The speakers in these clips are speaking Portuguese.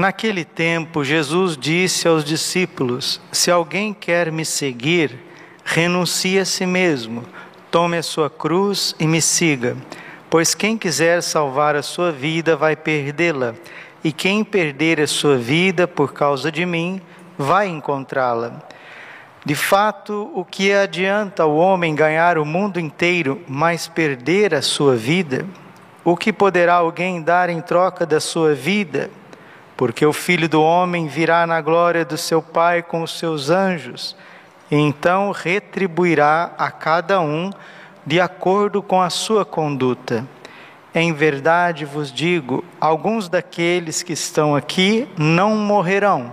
Naquele tempo, Jesus disse aos discípulos: Se alguém quer me seguir, renuncie a si mesmo, tome a sua cruz e me siga. Pois quem quiser salvar a sua vida vai perdê-la, e quem perder a sua vida por causa de mim vai encontrá-la. De fato, o que adianta o homem ganhar o mundo inteiro, mas perder a sua vida? O que poderá alguém dar em troca da sua vida? Porque o filho do homem virá na glória do seu Pai com os seus anjos, e então retribuirá a cada um de acordo com a sua conduta. Em verdade vos digo: alguns daqueles que estão aqui não morrerão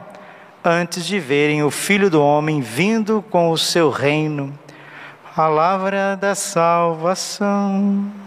antes de verem o filho do homem vindo com o seu reino. Palavra da salvação.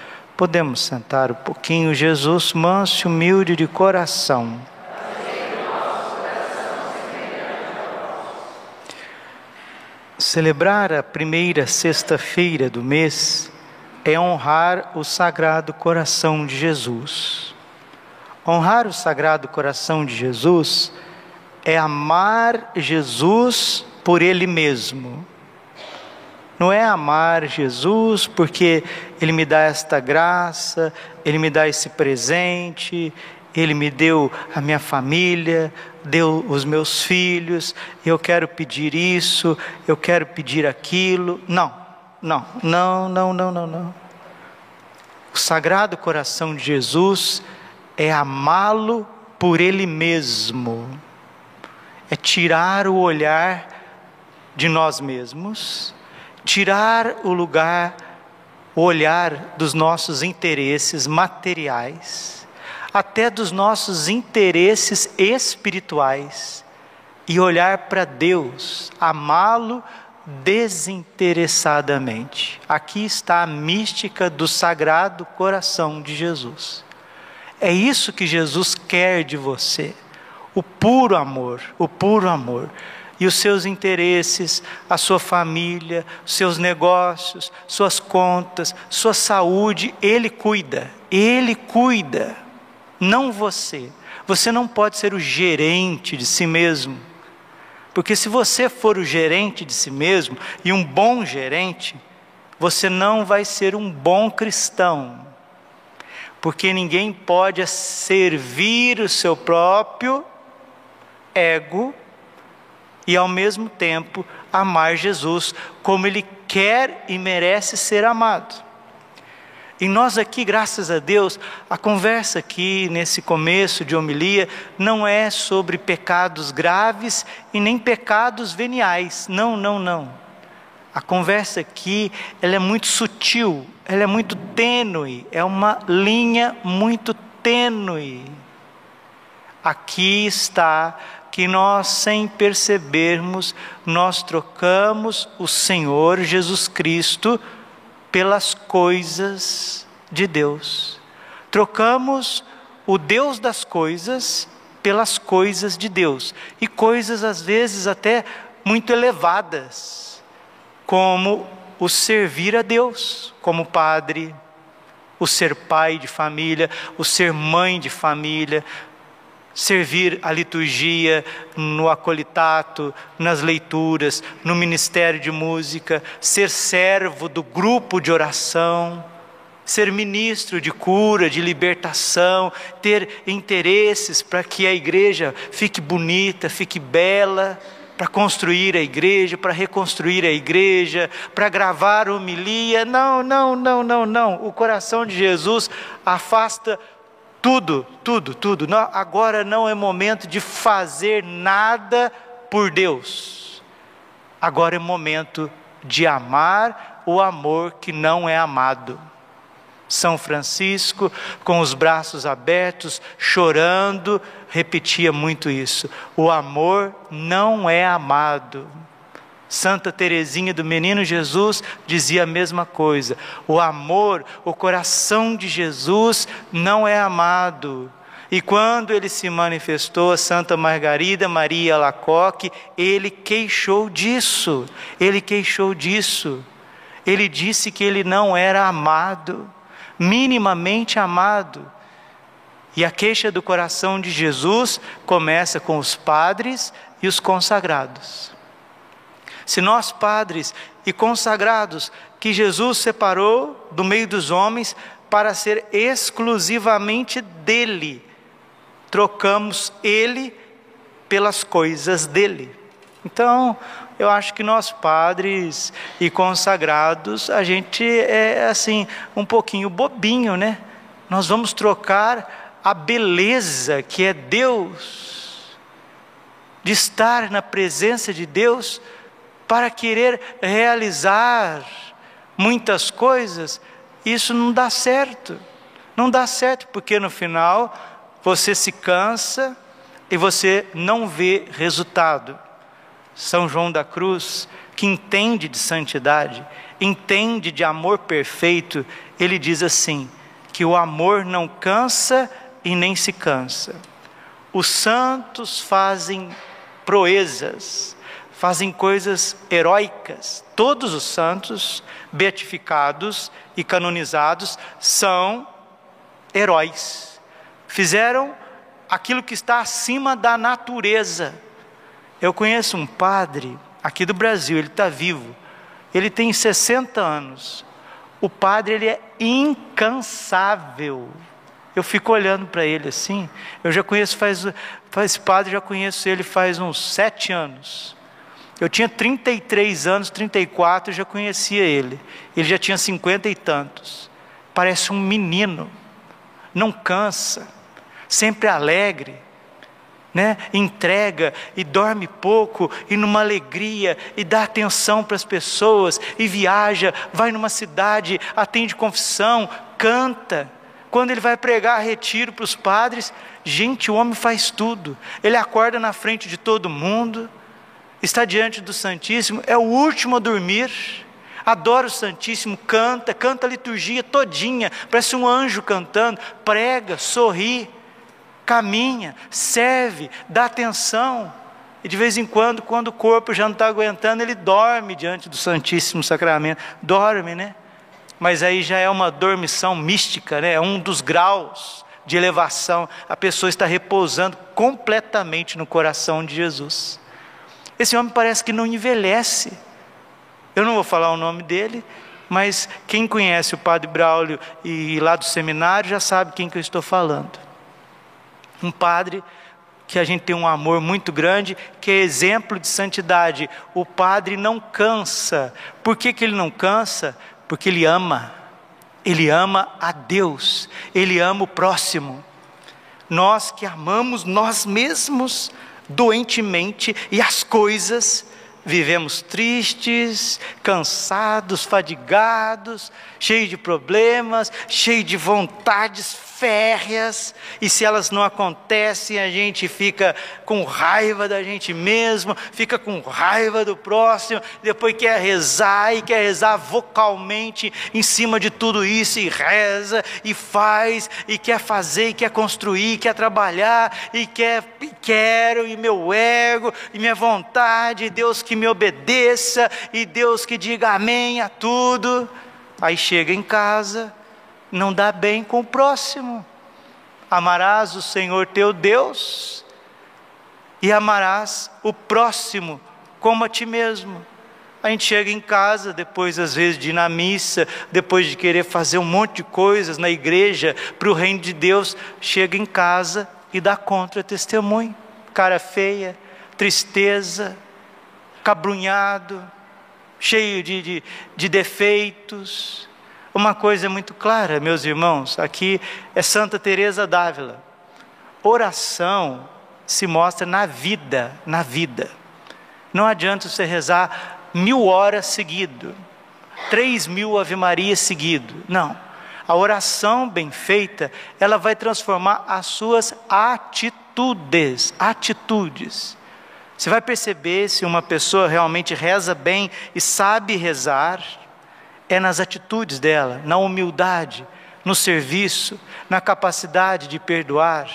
Podemos sentar um pouquinho, Jesus, manso e humilde de coração. Celebrar a primeira sexta-feira do mês é honrar o Sagrado Coração de Jesus. Honrar o Sagrado Coração de Jesus é amar Jesus por Ele mesmo não é amar Jesus porque Ele me dá esta graça, Ele me dá esse presente, Ele me deu a minha família, deu os meus filhos, eu quero pedir isso, eu quero pedir aquilo. Não, não, não, não, não, não, não. O Sagrado Coração de Jesus é amá-lo por Ele mesmo, é tirar o olhar de nós mesmos tirar o lugar, o olhar dos nossos interesses materiais, até dos nossos interesses espirituais, e olhar para Deus, amá-lo desinteressadamente. Aqui está a mística do sagrado coração de Jesus. É isso que Jesus quer de você, o puro amor, o puro amor e os seus interesses, a sua família, seus negócios, suas contas, sua saúde, Ele cuida. Ele cuida, não você. Você não pode ser o gerente de si mesmo. Porque se você for o gerente de si mesmo e um bom gerente, você não vai ser um bom cristão. Porque ninguém pode servir o seu próprio ego e ao mesmo tempo amar Jesus como ele quer e merece ser amado. E nós aqui, graças a Deus, a conversa aqui nesse começo de homilia não é sobre pecados graves e nem pecados veniais. Não, não, não. A conversa aqui, ela é muito sutil, ela é muito tênue, é uma linha muito tênue. Aqui está que nós, sem percebermos, nós trocamos o Senhor Jesus Cristo pelas coisas de Deus. Trocamos o Deus das coisas pelas coisas de Deus. E coisas, às vezes, até muito elevadas, como o servir a Deus, como padre, o ser pai de família, o ser mãe de família, servir a liturgia no acolitato, nas leituras, no ministério de música, ser servo do grupo de oração, ser ministro de cura, de libertação, ter interesses para que a igreja fique bonita, fique bela, para construir a igreja, para reconstruir a igreja, para gravar homilia. Não, não, não, não, não. O coração de Jesus afasta tudo, tudo, tudo. Agora não é momento de fazer nada por Deus. Agora é momento de amar o amor que não é amado. São Francisco, com os braços abertos, chorando, repetia muito isso. O amor não é amado. Santa Teresinha do Menino Jesus dizia a mesma coisa. O amor, o coração de Jesus não é amado. E quando ele se manifestou a Santa Margarida Maria Lacoque, ele queixou disso. Ele queixou disso. Ele disse que ele não era amado, minimamente amado. E a queixa do coração de Jesus começa com os padres e os consagrados. Se nós, padres e consagrados, que Jesus separou do meio dos homens para ser exclusivamente dele, trocamos ele pelas coisas dele. Então, eu acho que nós padres e consagrados, a gente é assim, um pouquinho bobinho, né? Nós vamos trocar a beleza que é Deus, de estar na presença de Deus, para querer realizar muitas coisas, isso não dá certo. Não dá certo, porque no final você se cansa e você não vê resultado. São João da Cruz, que entende de santidade, entende de amor perfeito, ele diz assim: que o amor não cansa e nem se cansa. Os santos fazem proezas, fazem coisas heróicas. Todos os santos beatificados e canonizados são heróis. Fizeram aquilo que está acima da natureza. Eu conheço um padre aqui do Brasil, ele está vivo. Ele tem 60 anos. O padre ele é incansável. Eu fico olhando para ele assim. Eu já conheço faz, faz padre, já conheço ele faz uns sete anos. Eu tinha 33 anos, 34, já conhecia ele. Ele já tinha cinquenta e tantos. Parece um menino, não cansa, sempre alegre, né? entrega e dorme pouco, e numa alegria, e dá atenção para as pessoas, e viaja, vai numa cidade, atende confissão, canta. Quando ele vai pregar retiro para os padres, gente, o homem faz tudo. Ele acorda na frente de todo mundo está diante do Santíssimo, é o último a dormir, adora o Santíssimo, canta, canta a liturgia todinha, parece um anjo cantando, prega, sorri, caminha, serve, dá atenção. E de vez em quando, quando o corpo já não está aguentando, ele dorme diante do Santíssimo Sacramento. Dorme, né? Mas aí já é uma dormição mística, né? É um dos graus de elevação. A pessoa está repousando completamente no coração de Jesus. Esse homem parece que não envelhece. Eu não vou falar o nome dele, mas quem conhece o Padre Braulio e lá do seminário já sabe quem que eu estou falando. Um padre que a gente tem um amor muito grande, que é exemplo de santidade. O padre não cansa. Por que, que ele não cansa? Porque ele ama. Ele ama a Deus, ele ama o próximo. Nós que amamos nós mesmos, doentemente e as coisas, vivemos tristes, cansados, fadigados, cheios de problemas, cheios de vontades férreas, e se elas não acontecem, a gente fica com raiva da gente mesmo, fica com raiva do próximo, depois quer rezar e quer rezar vocalmente em cima de tudo isso, e reza, e faz, e quer fazer, e quer construir, e quer trabalhar, e quer, e quero, e meu ego, e minha vontade, Deus que me obedeça, e Deus que diga amém a tudo. Aí chega em casa, não dá bem com o próximo. Amarás o Senhor teu Deus e amarás o próximo como a ti mesmo. A gente chega em casa, depois às vezes de ir na missa, depois de querer fazer um monte de coisas na igreja para o reino de Deus, chega em casa e dá contra-testemunho. Cara feia, tristeza, cabrunhado, cheio de, de, de defeitos. Uma coisa é muito clara, meus irmãos, aqui é Santa Teresa d'Ávila. Oração se mostra na vida, na vida. Não adianta você rezar mil horas seguido, três mil Ave Maria seguido. Não. A oração bem feita, ela vai transformar as suas atitudes, atitudes. Você vai perceber se uma pessoa realmente reza bem e sabe rezar, é nas atitudes dela, na humildade, no serviço, na capacidade de perdoar,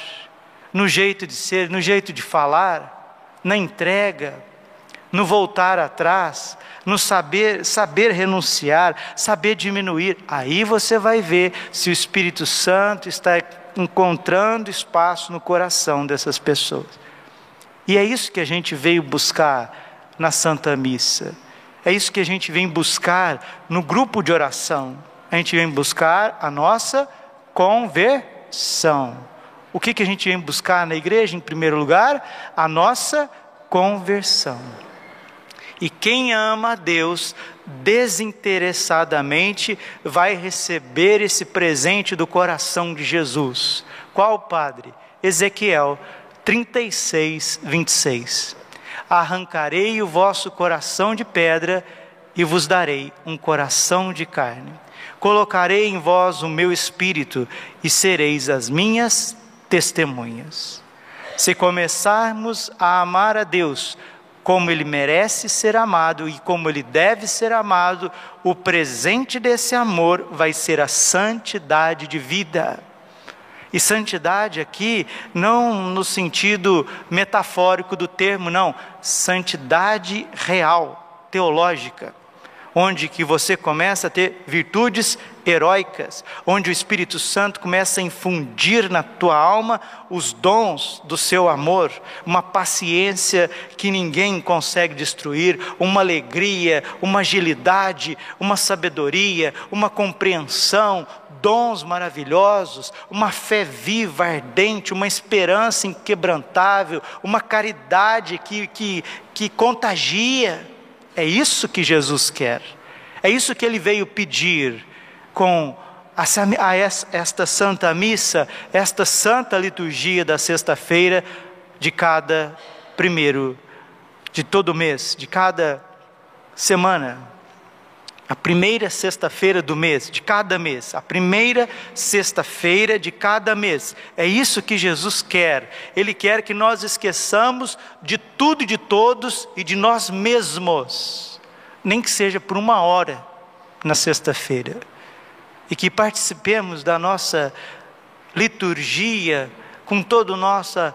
no jeito de ser, no jeito de falar, na entrega, no voltar atrás, no saber, saber renunciar, saber diminuir. Aí você vai ver se o Espírito Santo está encontrando espaço no coração dessas pessoas. E é isso que a gente veio buscar na Santa Missa. É isso que a gente vem buscar no grupo de oração. A gente vem buscar a nossa conversão. O que, que a gente vem buscar na igreja, em primeiro lugar? A nossa conversão. E quem ama a Deus desinteressadamente vai receber esse presente do coração de Jesus. Qual padre? Ezequiel 36, 26. Arrancarei o vosso coração de pedra e vos darei um coração de carne. Colocarei em vós o meu espírito e sereis as minhas testemunhas. Se começarmos a amar a Deus, como ele merece ser amado e como ele deve ser amado, o presente desse amor vai ser a santidade de vida. E santidade aqui, não no sentido metafórico do termo, não, santidade real, teológica onde que você começa a ter virtudes heróicas, onde o Espírito Santo começa a infundir na tua alma os dons do seu amor, uma paciência que ninguém consegue destruir, uma alegria, uma agilidade, uma sabedoria, uma compreensão, dons maravilhosos, uma fé viva, ardente, uma esperança inquebrantável, uma caridade que, que, que contagia é isso que Jesus quer. É isso que ele veio pedir com a esta santa missa, esta santa liturgia da sexta-feira de cada primeiro, de todo mês, de cada semana. A primeira sexta-feira do mês, de cada mês, a primeira sexta-feira de cada mês. É isso que Jesus quer. Ele quer que nós esqueçamos de tudo e de todos e de nós mesmos, nem que seja por uma hora na sexta-feira. E que participemos da nossa liturgia com toda a nossa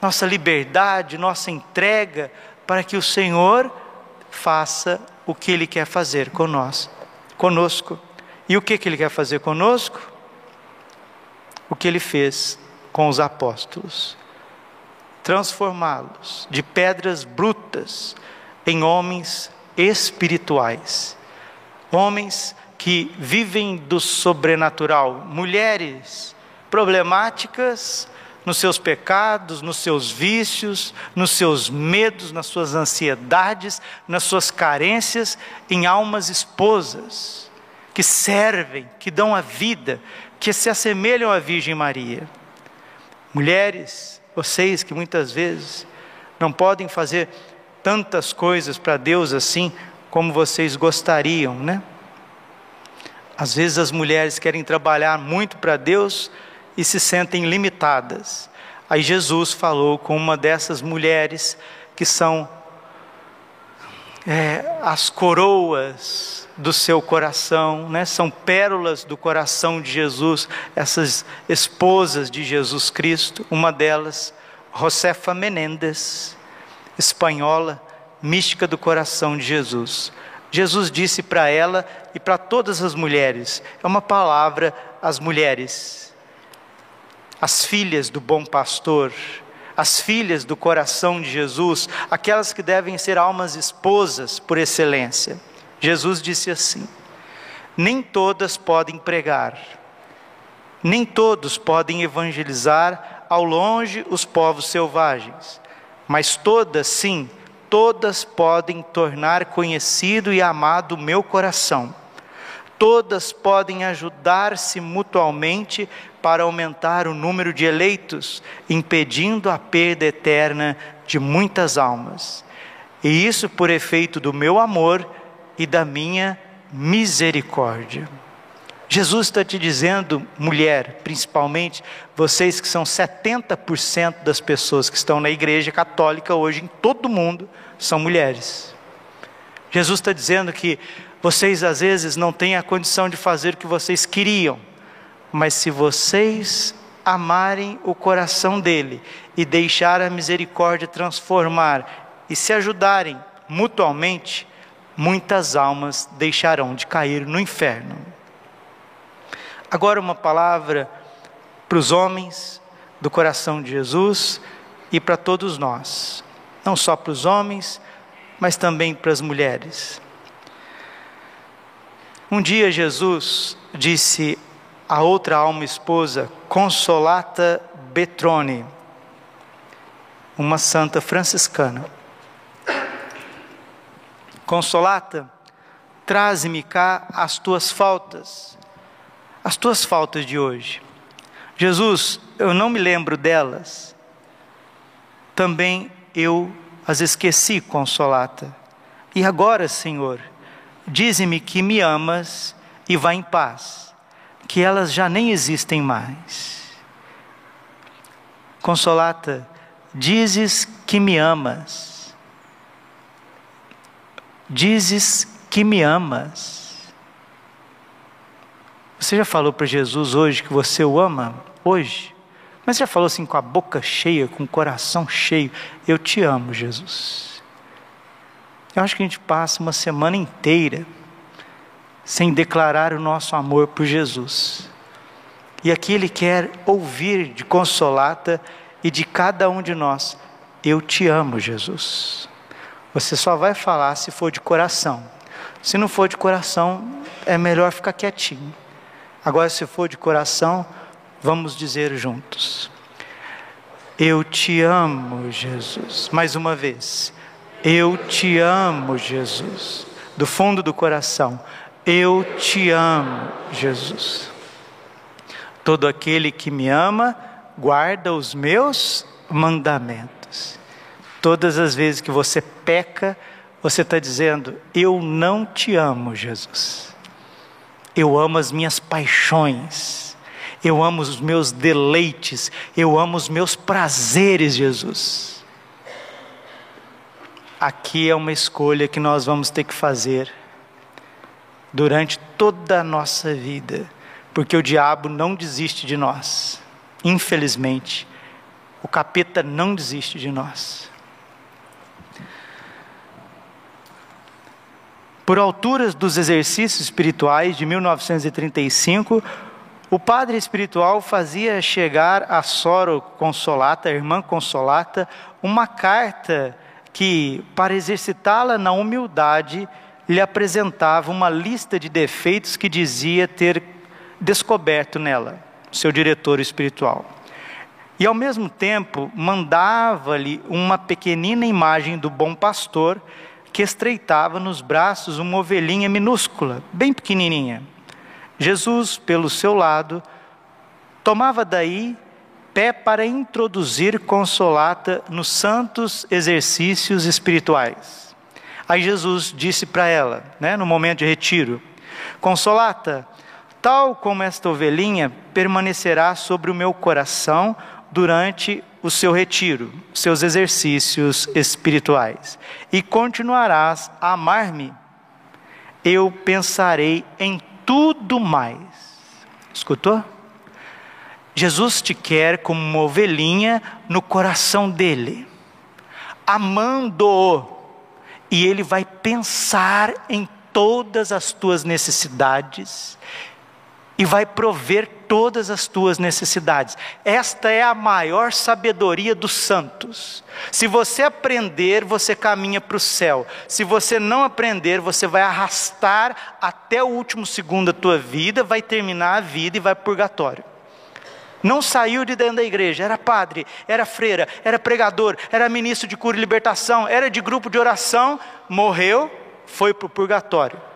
nossa liberdade, nossa entrega, para que o Senhor faça o que Ele quer fazer conosco. conosco. E o que, que Ele quer fazer conosco? O que Ele fez com os apóstolos: transformá-los de pedras brutas em homens espirituais, homens que vivem do sobrenatural, mulheres problemáticas, nos seus pecados, nos seus vícios, nos seus medos, nas suas ansiedades, nas suas carências, em almas esposas, que servem, que dão a vida, que se assemelham à Virgem Maria. Mulheres, vocês que muitas vezes não podem fazer tantas coisas para Deus assim como vocês gostariam, né? Às vezes as mulheres querem trabalhar muito para Deus, e se sentem limitadas. Aí Jesus falou com uma dessas mulheres que são é, as coroas do seu coração, né? são pérolas do coração de Jesus, essas esposas de Jesus Cristo. Uma delas, Josefa Menendez, espanhola, mística do coração de Jesus. Jesus disse para ela e para todas as mulheres, é uma palavra às mulheres as filhas do bom pastor, as filhas do coração de Jesus, aquelas que devem ser almas esposas por excelência. Jesus disse assim: Nem todas podem pregar, nem todos podem evangelizar ao longe os povos selvagens, mas todas, sim, todas podem tornar conhecido e amado o meu coração. Todas podem ajudar-se mutualmente para aumentar o número de eleitos, impedindo a perda eterna de muitas almas. E isso por efeito do meu amor e da minha misericórdia. Jesus está te dizendo, mulher, principalmente, vocês que são 70% das pessoas que estão na igreja católica hoje em todo o mundo, são mulheres. Jesus está dizendo que vocês às vezes não têm a condição de fazer o que vocês queriam, mas se vocês amarem o coração dele e deixar a misericórdia transformar e se ajudarem mutuamente, muitas almas deixarão de cair no inferno. Agora, uma palavra para os homens do coração de Jesus e para todos nós, não só para os homens, mas também para as mulheres. Um dia Jesus disse a outra alma esposa, Consolata Betrone, uma santa franciscana. Consolata, traze-me cá as tuas faltas as tuas faltas de hoje. Jesus, eu não me lembro delas. Também eu as esqueci, consolata. E agora, Senhor, dize-me que me amas e vá em paz, que elas já nem existem mais. Consolata, dizes que me amas. Dizes que me amas você já falou para Jesus hoje que você o ama? Hoje? Mas já falou assim com a boca cheia, com o coração cheio: Eu te amo, Jesus. Eu acho que a gente passa uma semana inteira sem declarar o nosso amor por Jesus. E aqui Ele quer ouvir de Consolata e de cada um de nós: Eu te amo, Jesus. Você só vai falar se for de coração. Se não for de coração, é melhor ficar quietinho. Agora, se for de coração, vamos dizer juntos: Eu te amo, Jesus. Mais uma vez. Eu te amo, Jesus. Do fundo do coração. Eu te amo, Jesus. Todo aquele que me ama, guarda os meus mandamentos. Todas as vezes que você peca, você está dizendo: Eu não te amo, Jesus. Eu amo as minhas paixões, eu amo os meus deleites, eu amo os meus prazeres, Jesus. Aqui é uma escolha que nós vamos ter que fazer durante toda a nossa vida, porque o diabo não desiste de nós, infelizmente, o capeta não desiste de nós. Por alturas dos exercícios espirituais de 1935, o padre espiritual fazia chegar a Soro Consolata, a irmã Consolata, uma carta que, para exercitá-la na humildade, lhe apresentava uma lista de defeitos que dizia ter descoberto nela, seu diretor espiritual. E ao mesmo tempo mandava-lhe uma pequenina imagem do bom pastor que estreitava nos braços uma ovelhinha minúscula, bem pequenininha. Jesus, pelo seu lado, tomava daí pé para introduzir Consolata nos santos exercícios espirituais. Aí Jesus disse para ela, né, no momento de retiro: Consolata, tal como esta ovelhinha permanecerá sobre o meu coração durante o seu retiro, seus exercícios espirituais, e continuarás a amar-me, eu pensarei em tudo mais. Escutou? Jesus te quer como uma ovelhinha no coração dele, amando-o, e ele vai pensar em todas as tuas necessidades, e vai prover todas as tuas necessidades. Esta é a maior sabedoria dos santos. Se você aprender, você caminha para o céu. Se você não aprender, você vai arrastar até o último segundo da tua vida, vai terminar a vida e vai para o purgatório. Não saiu de dentro da igreja, era padre, era freira, era pregador, era ministro de cura e libertação, era de grupo de oração, morreu, foi para o purgatório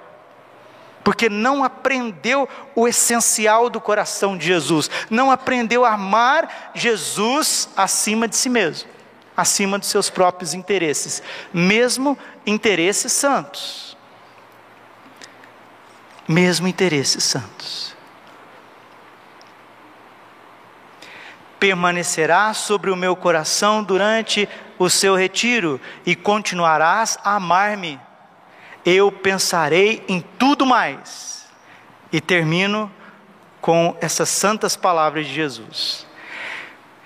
porque não aprendeu o essencial do coração de Jesus, não aprendeu a amar Jesus acima de si mesmo, acima dos seus próprios interesses, mesmo interesses santos. Mesmo interesses santos. Permanecerá sobre o meu coração durante o seu retiro e continuarás a amar-me eu pensarei em tudo mais. E termino com essas santas palavras de Jesus.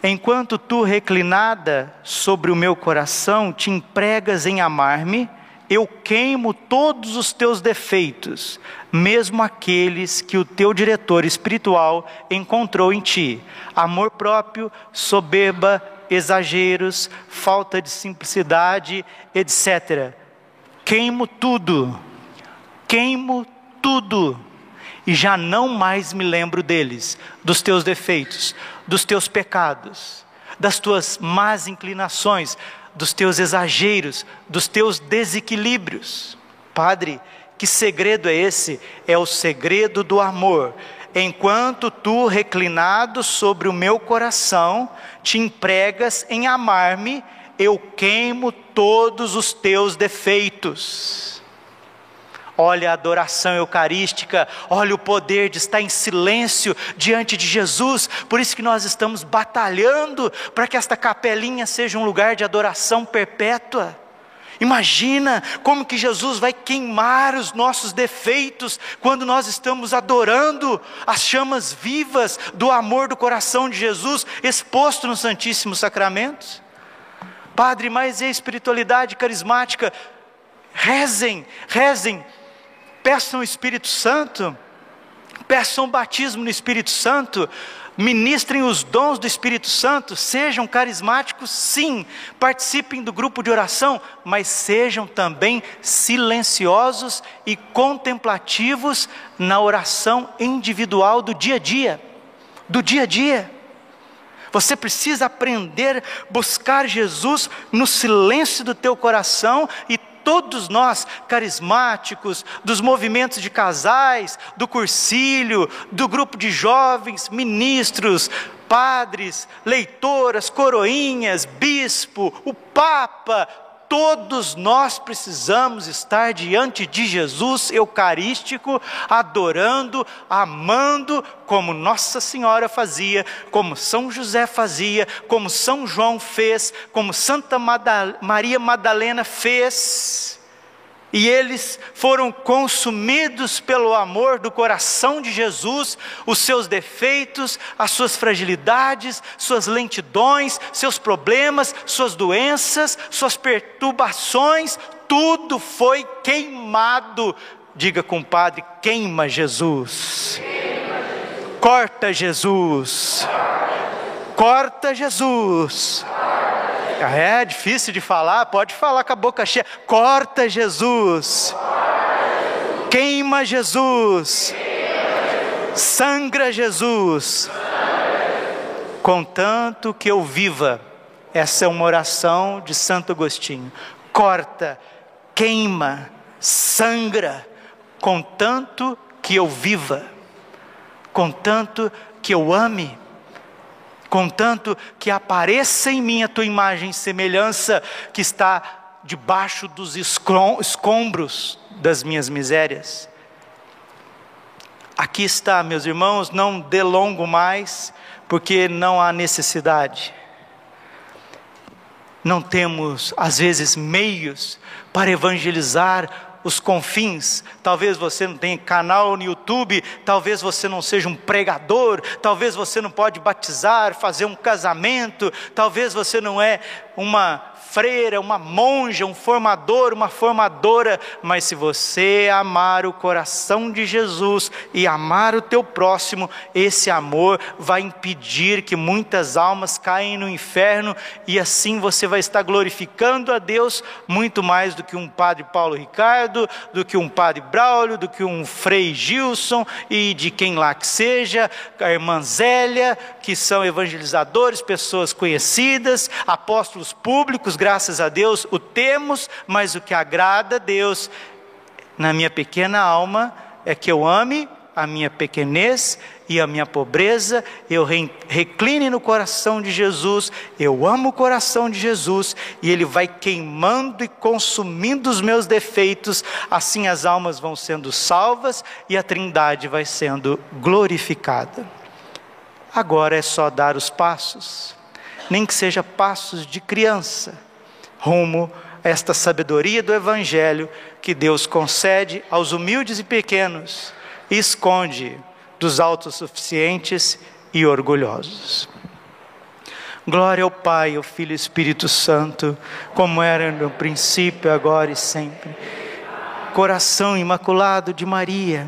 Enquanto tu, reclinada sobre o meu coração, te empregas em amar-me, eu queimo todos os teus defeitos, mesmo aqueles que o teu diretor espiritual encontrou em ti: amor próprio, soberba, exageros, falta de simplicidade, etc. Queimo tudo, queimo tudo, e já não mais me lembro deles, dos teus defeitos, dos teus pecados, das tuas más inclinações, dos teus exageros, dos teus desequilíbrios. Padre, que segredo é esse? É o segredo do amor. Enquanto tu, reclinado sobre o meu coração, te empregas em amar-me eu queimo todos os teus defeitos. Olha a adoração eucarística, olha o poder de estar em silêncio diante de Jesus. Por isso que nós estamos batalhando para que esta capelinha seja um lugar de adoração perpétua. Imagina como que Jesus vai queimar os nossos defeitos quando nós estamos adorando as chamas vivas do amor do coração de Jesus exposto no Santíssimo Sacramento. Padre, mas e a espiritualidade carismática? Rezem, rezem, peçam o Espírito Santo, peçam batismo no Espírito Santo, ministrem os dons do Espírito Santo, sejam carismáticos, sim, participem do grupo de oração, mas sejam também silenciosos e contemplativos na oração individual do dia a dia. Do dia a dia. Você precisa aprender a buscar Jesus no silêncio do teu coração e todos nós, carismáticos, dos movimentos de casais, do cursílio, do grupo de jovens, ministros, padres, leitoras, coroinhas, bispo, o Papa, todos nós precisamos estar diante de Jesus Eucarístico, adorando, amando, como Nossa Senhora fazia, como São José fazia, como São João fez, como Santa Maria Madalena fez. E eles foram consumidos pelo amor do coração de Jesus, os seus defeitos, as suas fragilidades, suas lentidões, seus problemas, suas doenças, suas perturbações, tudo foi queimado. Diga, compadre, queima Jesus. Corta Jesus. Corta Jesus. É difícil de falar, pode falar com a boca cheia. Corta Jesus. Queima Jesus. Sangra Jesus. Contanto que eu viva. Essa é uma oração de Santo Agostinho. Corta, queima, sangra, contanto que eu viva, contanto que eu ame contanto que apareça em mim a tua imagem e semelhança que está debaixo dos escombros das minhas misérias. Aqui está, meus irmãos, não delongo mais, porque não há necessidade. Não temos, às vezes, meios para evangelizar os confins. Talvez você não tenha canal no YouTube, talvez você não seja um pregador, talvez você não pode batizar, fazer um casamento, talvez você não é uma freira, uma monja, um formador, uma formadora, mas se você amar o coração de Jesus e amar o teu próximo, esse amor vai impedir que muitas almas caem no inferno e assim você vai estar glorificando a Deus muito mais do que um padre Paulo Ricardo, do que um padre Braulio, do que um frei Gilson e de quem lá que seja, a irmã Zélia, que são evangelizadores, pessoas conhecidas, apóstolos públicos, graças a Deus, o temos, mas o que agrada a Deus na minha pequena alma é que eu ame a minha pequenez e a minha pobreza, eu recline no coração de Jesus, eu amo o coração de Jesus e ele vai queimando e consumindo os meus defeitos, assim as almas vão sendo salvas e a Trindade vai sendo glorificada. Agora é só dar os passos, nem que seja passos de criança rumo a esta sabedoria do Evangelho que Deus concede aos humildes e pequenos e esconde dos autossuficientes e orgulhosos. Glória ao Pai, ao Filho e Espírito Santo, como era no princípio, agora e sempre. Coração imaculado de Maria